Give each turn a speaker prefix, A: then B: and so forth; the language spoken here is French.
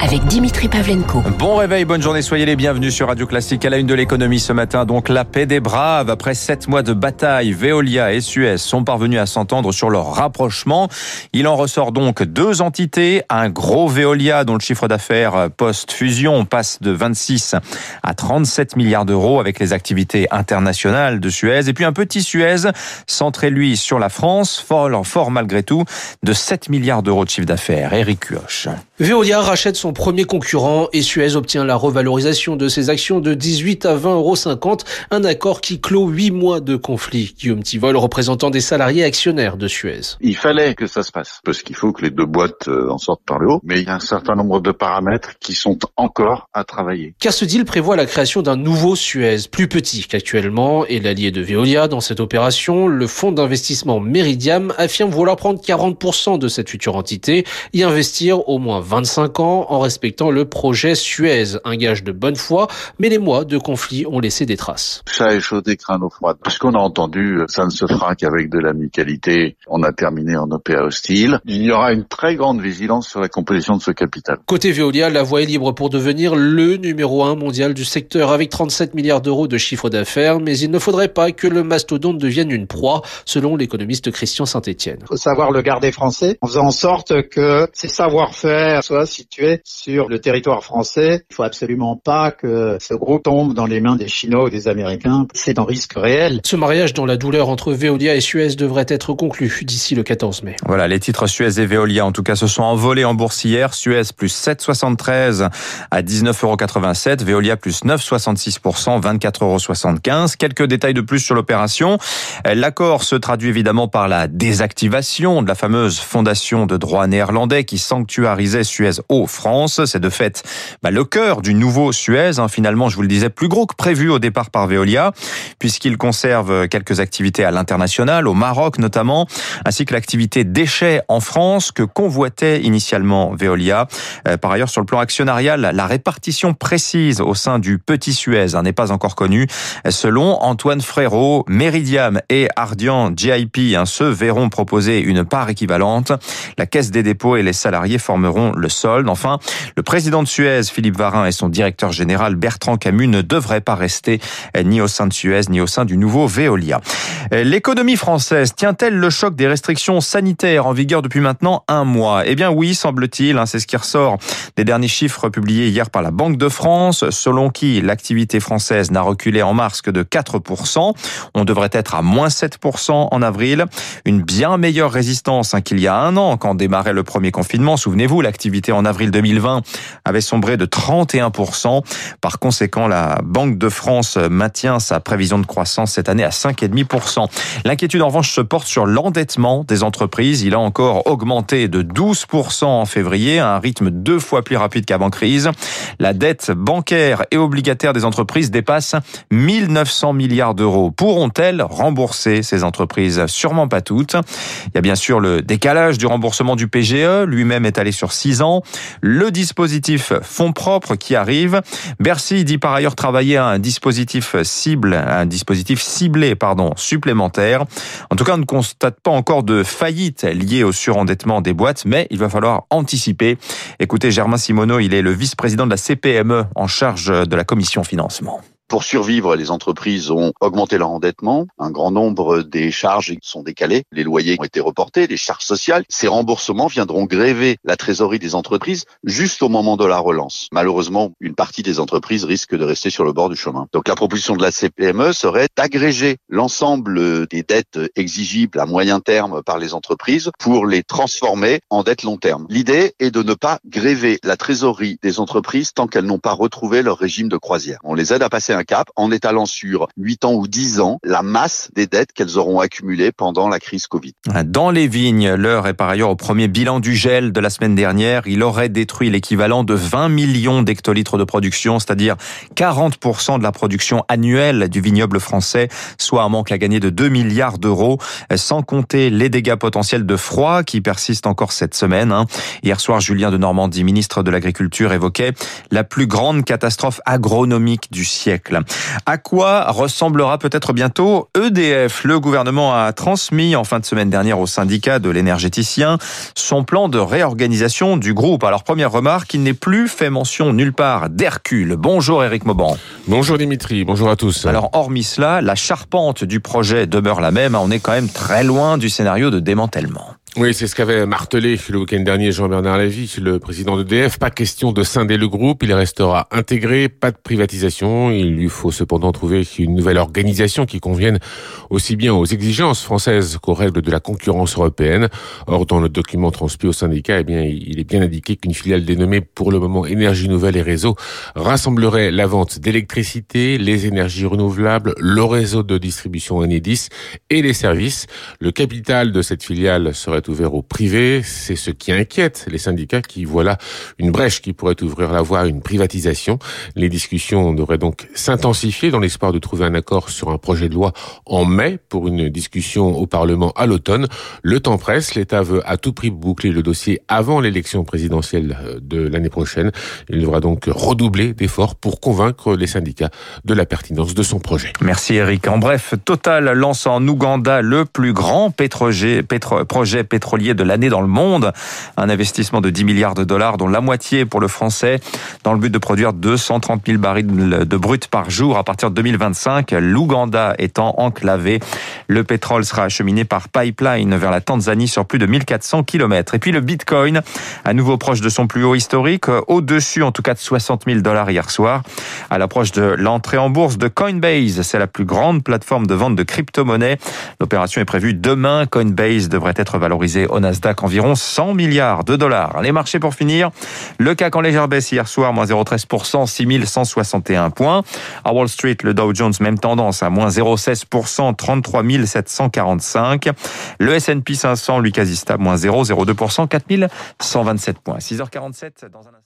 A: avec Dimitri Pavlenko.
B: Bon réveil, bonne journée, soyez les bienvenus sur Radio Classique à la une de l'économie ce matin. Donc la paix des braves, après sept mois de bataille, Veolia et Suez sont parvenus à s'entendre sur leur rapprochement. Il en ressort donc deux entités, un gros Veolia dont le chiffre d'affaires post-fusion passe de 26 à 37 milliards d'euros avec les activités internationales de Suez, et puis un petit Suez centré lui sur la France, fort, fort malgré tout, de 7 milliards d'euros de chiffre d'affaires. Eric Cuoche.
C: Veolia rachète son premier concurrent et Suez obtient la revalorisation de ses actions de 18 à 20,50 euros, un accord qui clôt 8 mois de conflit. Guillaume Tivol, représentant des salariés actionnaires de Suez.
D: Il fallait que ça se passe, parce qu'il faut que les deux boîtes euh, en sortent par le haut, mais il y a un certain nombre de paramètres qui sont encore à travailler.
C: Car ce deal prévoit la création d'un nouveau Suez, plus petit qu'actuellement, et l'allié de Veolia dans cette opération, le fonds d'investissement Meridiam, affirme vouloir prendre 40% de cette future entité, y investir au moins 25 ans en respectant le projet Suez, un gage de bonne foi, mais les mois de conflit ont laissé des traces.
D: Ça a échaudé crâne au froid. Parce qu'on a entendu, ça ne se fera qu'avec de l'amicalité. On a terminé en OPA hostile. Il y aura une très grande vigilance sur la composition de ce capital.
C: Côté Veolia, la voie est libre pour devenir le numéro un mondial du secteur avec 37 milliards d'euros de chiffre d'affaires, mais il ne faudrait pas que le mastodonte devienne une proie, selon l'économiste Christian Saint-Etienne.
E: Il faut savoir le garder français en faisant en sorte que ces savoir-faire soient situés sur le territoire français. Il faut absolument pas que ce groupe tombe dans les mains des Chinois ou des Américains. C'est un risque réel.
C: Ce mariage dans la douleur entre Veolia et Suez devrait être conclu d'ici le 14 mai.
B: Voilà, les titres Suez et Veolia, en tout cas, se sont envolés en bourse hier. Suez plus 7,73 à 19,87 Veolia plus 9,66 24,75 Quelques détails de plus sur l'opération. L'accord se traduit évidemment par la désactivation de la fameuse fondation de droit néerlandais qui sanctuarisait Suez au C'est de fait bah, le cœur du nouveau Suez. Hein. Finalement, je vous le disais, plus gros que prévu au départ par Veolia, puisqu'il conserve quelques activités à l'international, au Maroc notamment, ainsi que l'activité déchets en France que convoitait initialement Veolia. Euh, par ailleurs, sur le plan actionnarial, la répartition précise au sein du petit Suez hein, n'est pas encore connue. Selon Antoine Frérot, Meridiam et Ardian GIP hein, se verront proposer une part équivalente. La Caisse des dépôts et les salariés formeront le solde. Enfin, le président de Suez, Philippe Varin, et son directeur général Bertrand Camus ne devraient pas rester ni au sein de Suez ni au sein du nouveau Veolia. L'économie française tient-elle le choc des restrictions sanitaires en vigueur depuis maintenant un mois? Eh bien oui, semble-t-il. Hein, c'est ce qui ressort des derniers chiffres publiés hier par la Banque de France, selon qui l'activité française n'a reculé en mars que de 4%. On devrait être à moins 7% en avril. Une bien meilleure résistance hein, qu'il y a un an, quand démarrait le premier confinement. Souvenez-vous, l'activité en avril 2020 avait sombré de 31%. Par conséquent, la Banque de France maintient sa prévision de croissance cette année à 5,5%. L'inquiétude en revanche se porte sur l'endettement des entreprises. Il a encore augmenté de 12% en février, à un rythme deux fois plus rapide qu'avant crise. La dette bancaire et obligataire des entreprises dépasse 1900 milliards d'euros. Pourront-elles rembourser ces entreprises? Sûrement pas toutes. Il y a bien sûr le décalage du remboursement du PGE, lui-même est allé sur 6 ans. Dispositif fonds propres qui arrive. Bercy dit par ailleurs travailler à un dispositif cible, un dispositif ciblé, pardon, supplémentaire. En tout cas, on ne constate pas encore de faillite liée au surendettement des boîtes, mais il va falloir anticiper. Écoutez, Germain Simoneau, il est le vice-président de la CPME en charge de la commission financement.
D: Pour survivre, les entreprises ont augmenté leur endettement. Un grand nombre des charges sont décalées. Les loyers ont été reportés, les charges sociales. Ces remboursements viendront gréver la trésorerie des entreprises juste au moment de la relance. Malheureusement, une partie des entreprises risque de rester sur le bord du chemin. Donc la proposition de la CPME serait d'agréger l'ensemble des dettes exigibles à moyen terme par les entreprises pour les transformer en dettes long terme. L'idée est de ne pas gréver la trésorerie des entreprises tant qu'elles n'ont pas retrouvé leur régime de croisière. On les aide à passer cap en étalant sur 8 ans ou 10 ans la masse des dettes qu'elles auront accumulées pendant la crise Covid.
B: Dans les vignes, l'heure est par ailleurs au premier bilan du gel de la semaine dernière. Il aurait détruit l'équivalent de 20 millions d'hectolitres de production, c'est-à-dire 40% de la production annuelle du vignoble français, soit un manque à gagner de 2 milliards d'euros, sans compter les dégâts potentiels de froid qui persistent encore cette semaine. Hein. Hier soir, Julien de Normandie, ministre de l'Agriculture, évoquait la plus grande catastrophe agronomique du siècle siècle. À quoi ressemblera peut-être bientôt EDF Le gouvernement a transmis en fin de semaine dernière au syndicat de l'énergéticien son plan de réorganisation du groupe. Alors première remarque, il n'est plus fait mention nulle part d'Hercule. Bonjour Eric Mauban.
F: Bonjour Dimitri, bonjour à tous.
B: Alors hormis cela, la charpente du projet demeure la même. On est quand même très loin du scénario de démantèlement.
F: Oui, c'est ce qu'avait martelé le week-end dernier Jean-Bernard Lévy, le président d'EDF. Pas question de scinder le groupe, il restera intégré, pas de privatisation. Il lui faut cependant trouver une nouvelle organisation qui convienne aussi bien aux exigences françaises qu'aux règles de la concurrence européenne. Or, dans le document transmis au syndicat, eh bien, il est bien indiqué qu'une filiale dénommée pour le moment Énergie Nouvelle et Réseau rassemblerait la vente d'électricité, les énergies renouvelables, le réseau de distribution Enedis et les services. Le capital de cette filiale serait ouvert au privé. C'est ce qui inquiète les syndicats qui voient là une brèche qui pourrait ouvrir la voie à une privatisation. Les discussions devraient donc s'intensifier dans l'espoir de trouver un accord sur un projet de loi en mai pour une discussion au Parlement à l'automne. Le temps presse. L'État veut à tout prix boucler le dossier avant l'élection présidentielle de l'année prochaine. Il devra donc redoubler d'efforts pour convaincre les syndicats de la pertinence de son projet.
B: Merci Eric. En bref, Total lance en Ouganda le plus grand projet pétrolier de l'année dans le monde. Un investissement de 10 milliards de dollars, dont la moitié pour le français, dans le but de produire 230 000 barils de brut par jour à partir de 2025. L'Ouganda étant enclavé, le pétrole sera acheminé par pipeline vers la Tanzanie sur plus de 1400 km. Et puis le Bitcoin, à nouveau proche de son plus haut historique, au-dessus en tout cas de 60 000 dollars hier soir, à l'approche de l'entrée en bourse de Coinbase. C'est la plus grande plateforme de vente de crypto-monnaies. L'opération est prévue demain. Coinbase devrait être valorisé au Nasdaq environ 100 milliards de dollars. Les marchés pour finir, le CAC en légère baisse hier soir, moins 0,13%, 6161 points. À Wall Street, le Dow Jones, même tendance, à moins 0,16%, 33 745. Le S&P 500, lui quasi stable, moins 0,02%, 4127 points. 6h47 dans un